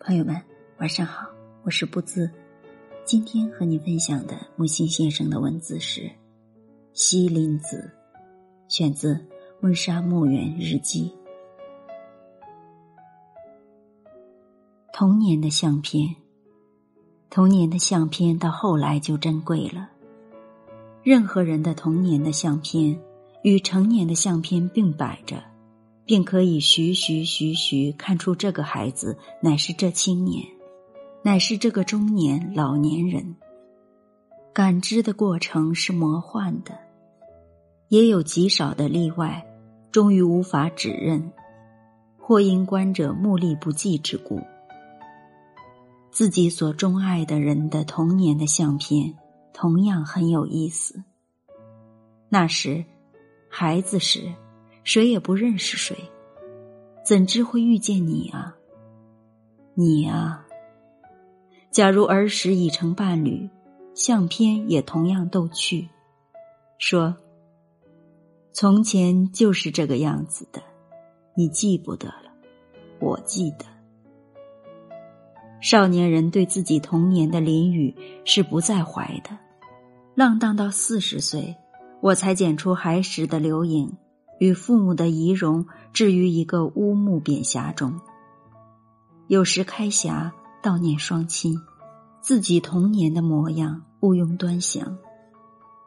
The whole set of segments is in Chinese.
朋友们，晚上好，我是不兹。今天和你分享的木心先生的文字是《西林子》，选自《温莎墓园日记》。童年的相片，童年的相片到后来就珍贵了。任何人的童年的相片与成年的相片并摆着。便可以徐徐徐徐看出这个孩子乃是这青年，乃是这个中年老年人。感知的过程是魔幻的，也有极少的例外，终于无法指认，或因观者目力不济之故。自己所钟爱的人的童年的相片，同样很有意思。那时，孩子时。谁也不认识谁，怎知会遇见你啊？你啊！假如儿时已成伴侣，相片也同样逗趣。说：从前就是这个样子的，你记不得了，我记得。少年人对自己童年的淋雨是不在怀的，浪荡到四十岁，我才剪出孩时的留影。与父母的仪容置于一个乌木扁匣中，有时开匣悼念双亲，自己童年的模样毋庸端详。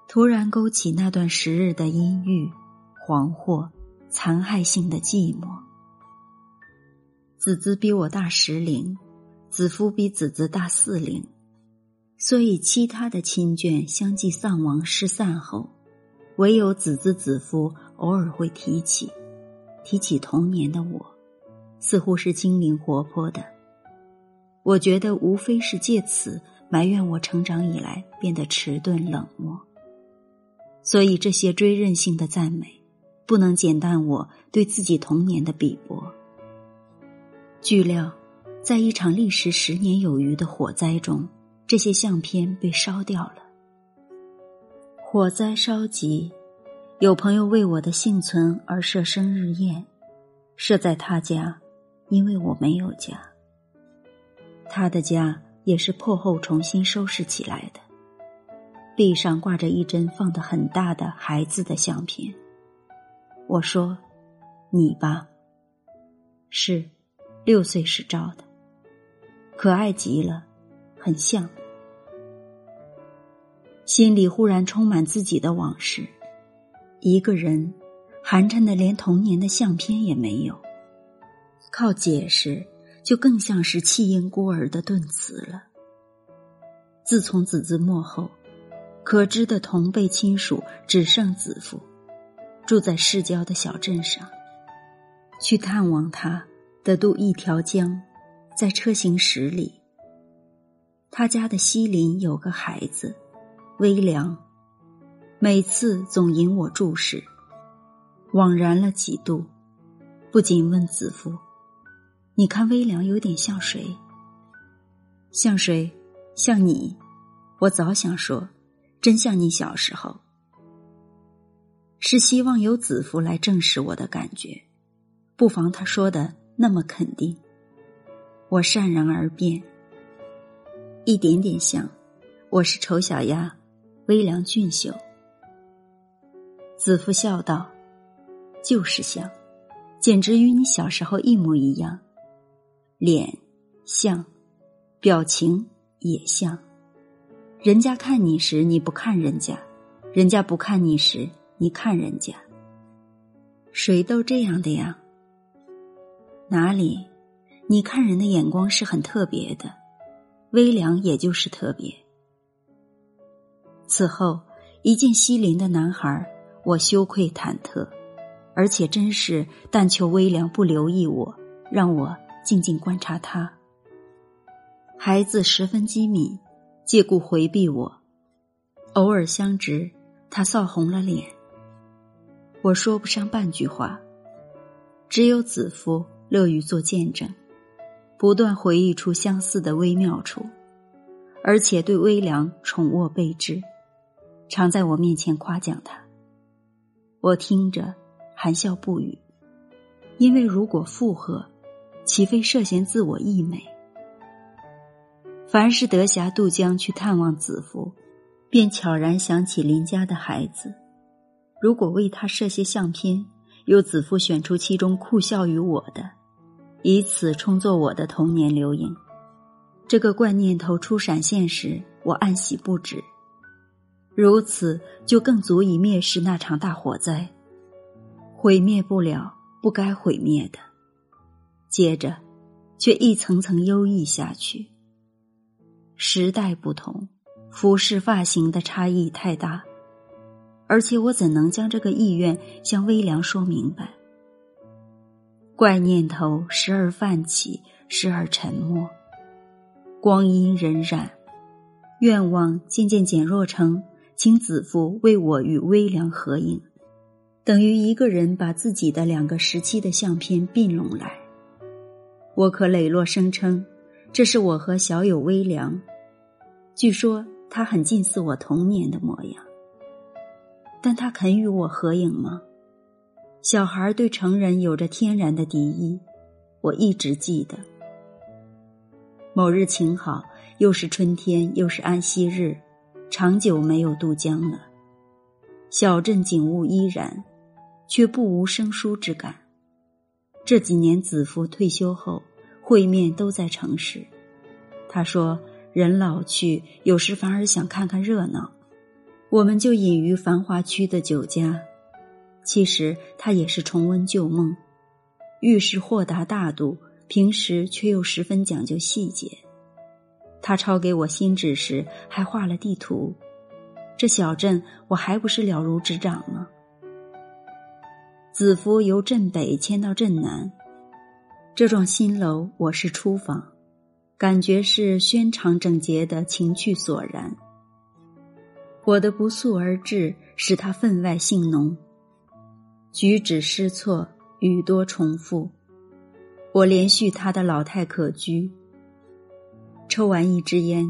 突然勾起那段时日的阴郁、惶惑、残害性的寂寞。子子比我大十龄，子夫比子子大四龄，所以其他的亲眷相继丧亡失散后。唯有子子子夫偶尔会提起，提起童年的我，似乎是精灵活泼的。我觉得无非是借此埋怨我成长以来变得迟钝冷漠。所以这些追认性的赞美，不能减淡我对自己童年的鄙薄。据料，在一场历时十年有余的火灾中，这些相片被烧掉了。火灾烧急，有朋友为我的幸存而设生日宴，设在他家，因为我没有家。他的家也是破后重新收拾起来的，壁上挂着一针放得很大的孩子的相片。我说：“你吧。”是，六岁时照的，可爱极了，很像。心里忽然充满自己的往事，一个人寒碜的连童年的相片也没有，靠解释就更像是弃婴孤儿的顿词了。自从子子末后，可知的同辈亲属只剩子父，住在市郊的小镇上。去探望他，得渡一条江，在车行十里。他家的西邻有个孩子。微凉，每次总引我注视。枉然了几度，不仅问子夫：“你看微凉有点像谁？像谁？像你？”我早想说，真像你小时候。是希望由子夫来证实我的感觉，不妨他说的那么肯定。我善然而变，一点点像。我是丑小鸭。微凉俊秀，子夫笑道：“就是像，简直与你小时候一模一样，脸像，表情也像。人家看你时，你不看人家；人家不看你时，你看人家。谁都这样的呀？哪里？你看人的眼光是很特别的，微凉也就是特别。”此后，一见西林的男孩，我羞愧忐忑，而且真是但求微凉不留意我，让我静静观察他。孩子十分机敏，借故回避我，偶尔相直，他臊红了脸。我说不上半句话，只有子夫乐于做见证，不断回忆出相似的微妙处，而且对微凉宠握备至。常在我面前夸奖他，我听着含笑不语，因为如果附和，岂非涉嫌自我溢美？凡是得暇渡江去探望子夫，便悄然想起邻家的孩子。如果为他设些相片，由子夫选出其中酷笑于我的，以此充作我的童年留影。这个怪念头初闪现时，我暗喜不止。如此就更足以蔑视那场大火灾，毁灭不了不该毁灭的。接着，却一层层优异下去。时代不同，服饰发型的差异太大，而且我怎能将这个意愿向微凉说明白？怪念头时而泛起，时而沉默。光阴荏苒，愿望渐渐减弱成。请子父为我与微凉合影，等于一个人把自己的两个时期的相片并拢来。我可磊落声称，这是我和小友微凉。据说他很近似我童年的模样，但他肯与我合影吗？小孩对成人有着天然的敌意，我一直记得。某日晴好，又是春天，又是安息日。长久没有渡江了，小镇景物依然，却不无生疏之感。这几年子夫退休后，会面都在城市。他说：“人老去，有时反而想看看热闹。”我们就隐于繁华区的酒家。其实他也是重温旧梦，遇事豁达大度，平时却又十分讲究细节。他抄给我新纸时，还画了地图。这小镇我还不是了如指掌吗？子夫由镇北迁到镇南，这幢新楼我是初访，感觉是轩敞整洁的情趣索然。我的不速而至，使他分外性浓，举止失措，语多重复。我连续他的老态可掬。抽完一支烟，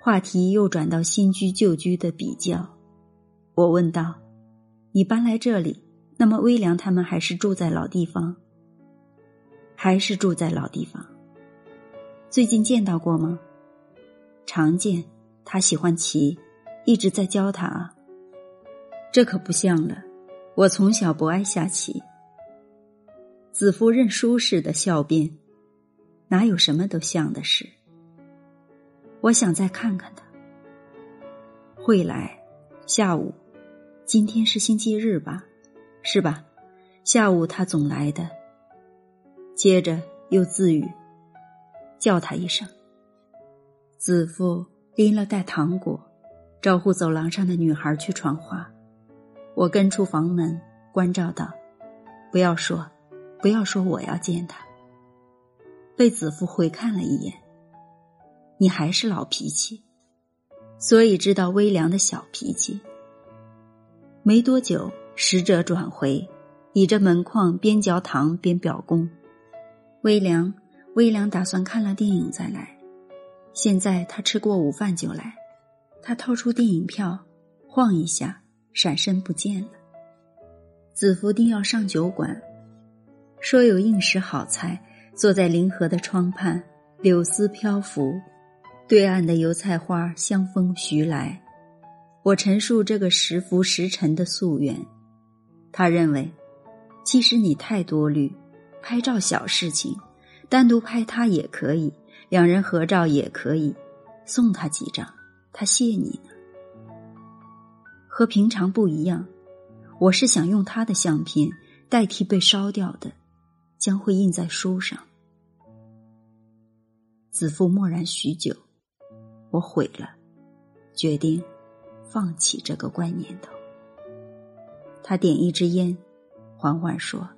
话题又转到新居旧居的比较。我问道：“你搬来这里，那么微凉他们还是住在老地方？还是住在老地方？最近见到过吗？常见。他喜欢骑，一直在教他啊。这可不像了。我从小不爱下棋。”子夫认输似的笑辩：“哪有什么都像的事？”我想再看看他，会来。下午，今天是星期日吧？是吧？下午他总来的。接着又自语：“叫他一声。”子父拎了袋糖果，招呼走廊上的女孩去传话。我跟出房门，关照道：“不要说，不要说我要见他。”被子父回看了一眼。你还是老脾气，所以知道微凉的小脾气。没多久，使者转回，倚着门框边嚼糖边表功。微凉，微凉打算看了电影再来。现在他吃过午饭就来。他掏出电影票，晃一下，闪身不见了。子福定要上酒馆，说有应时好菜，坐在临河的窗畔，柳丝飘拂。对岸的油菜花香风徐来，我陈述这个时浮时沉的夙愿。他认为，其实你太多虑，拍照小事情，单独拍他也可以，两人合照也可以，送他几张，他谢你呢。和平常不一样，我是想用他的相片代替被烧掉的，将会印在书上。子父默然许久。我毁了，决定放弃这个怪念头。他点一支烟，缓缓说：“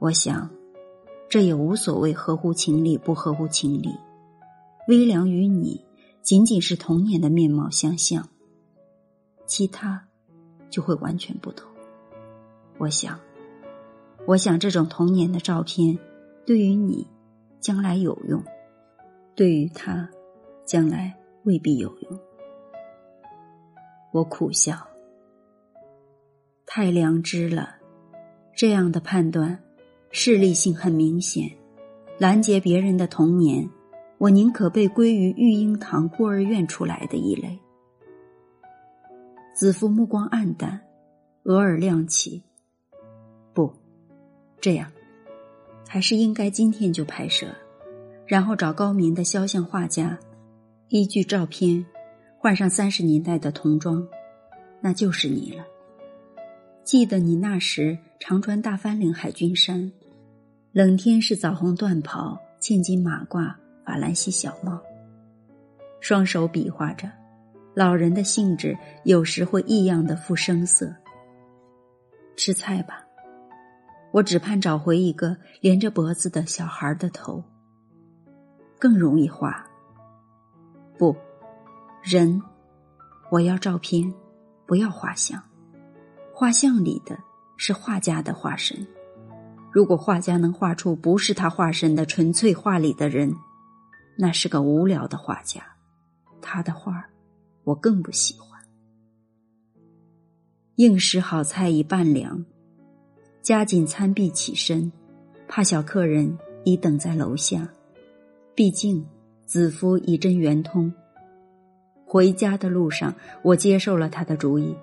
我想，这也无所谓合乎情理不合乎情理。微凉与你仅仅是童年的面貌相像，其他就会完全不同。我想，我想这种童年的照片对于你将来有用，对于他。”将来未必有用。我苦笑，太良知了。这样的判断，势利性很明显，拦截别人的童年，我宁可被归于育婴堂、孤儿院出来的一类。子父目光黯淡，额尔亮起。不，这样，还是应该今天就拍摄，然后找高明的肖像画家，依据照片，换上三十年代的童装，那就是你了。记得你那时常穿大翻领海军衫，冷天是枣红缎袍、千金马褂、法兰西小帽，双手比划着。老人的兴致有时会异样的复声色。吃菜吧，我只盼找回一个连着脖子的小孩的头，更容易画。不，人，我要照片，不要画像。画像里的是画家的化身。如果画家能画出不是他化身的纯粹画里的人，那是个无聊的画家。他的画。我更不喜欢。应食好菜已半凉，加紧餐毕起身，怕小客人已等在楼下。毕竟子夫已臻圆通。回家的路上，我接受了他的主意，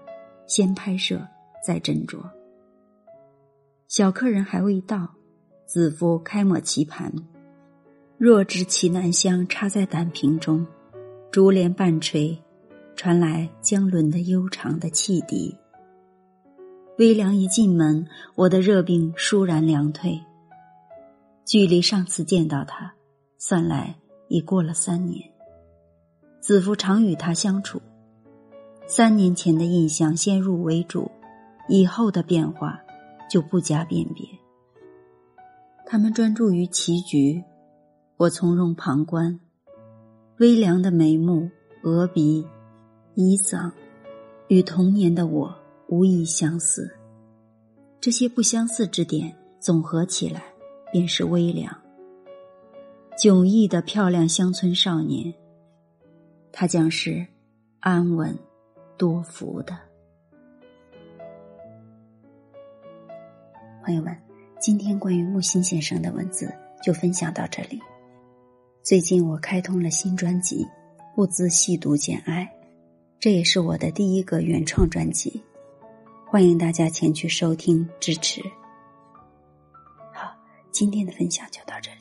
先拍摄再斟酌。小客人还未到，子夫开抹棋盘，弱枝奇楠香插在胆瓶中，竹帘半垂。传来江轮的悠长的汽笛。微凉一进门，我的热病倏然凉退。距离上次见到他，算来已过了三年。子夫常与他相处，三年前的印象先入为主，以后的变化就不加辨别。他们专注于棋局，我从容旁观。微凉的眉目，额鼻。衣嗓，与童年的我无异相似。这些不相似之点总合起来，便是微凉。迥异的漂亮乡村少年，他将是安稳、多福的。朋友们，今天关于木心先生的文字就分享到这里。最近我开通了新专辑《不自细读简爱》。这也是我的第一个原创专辑，欢迎大家前去收听支持。好，今天的分享就到这里。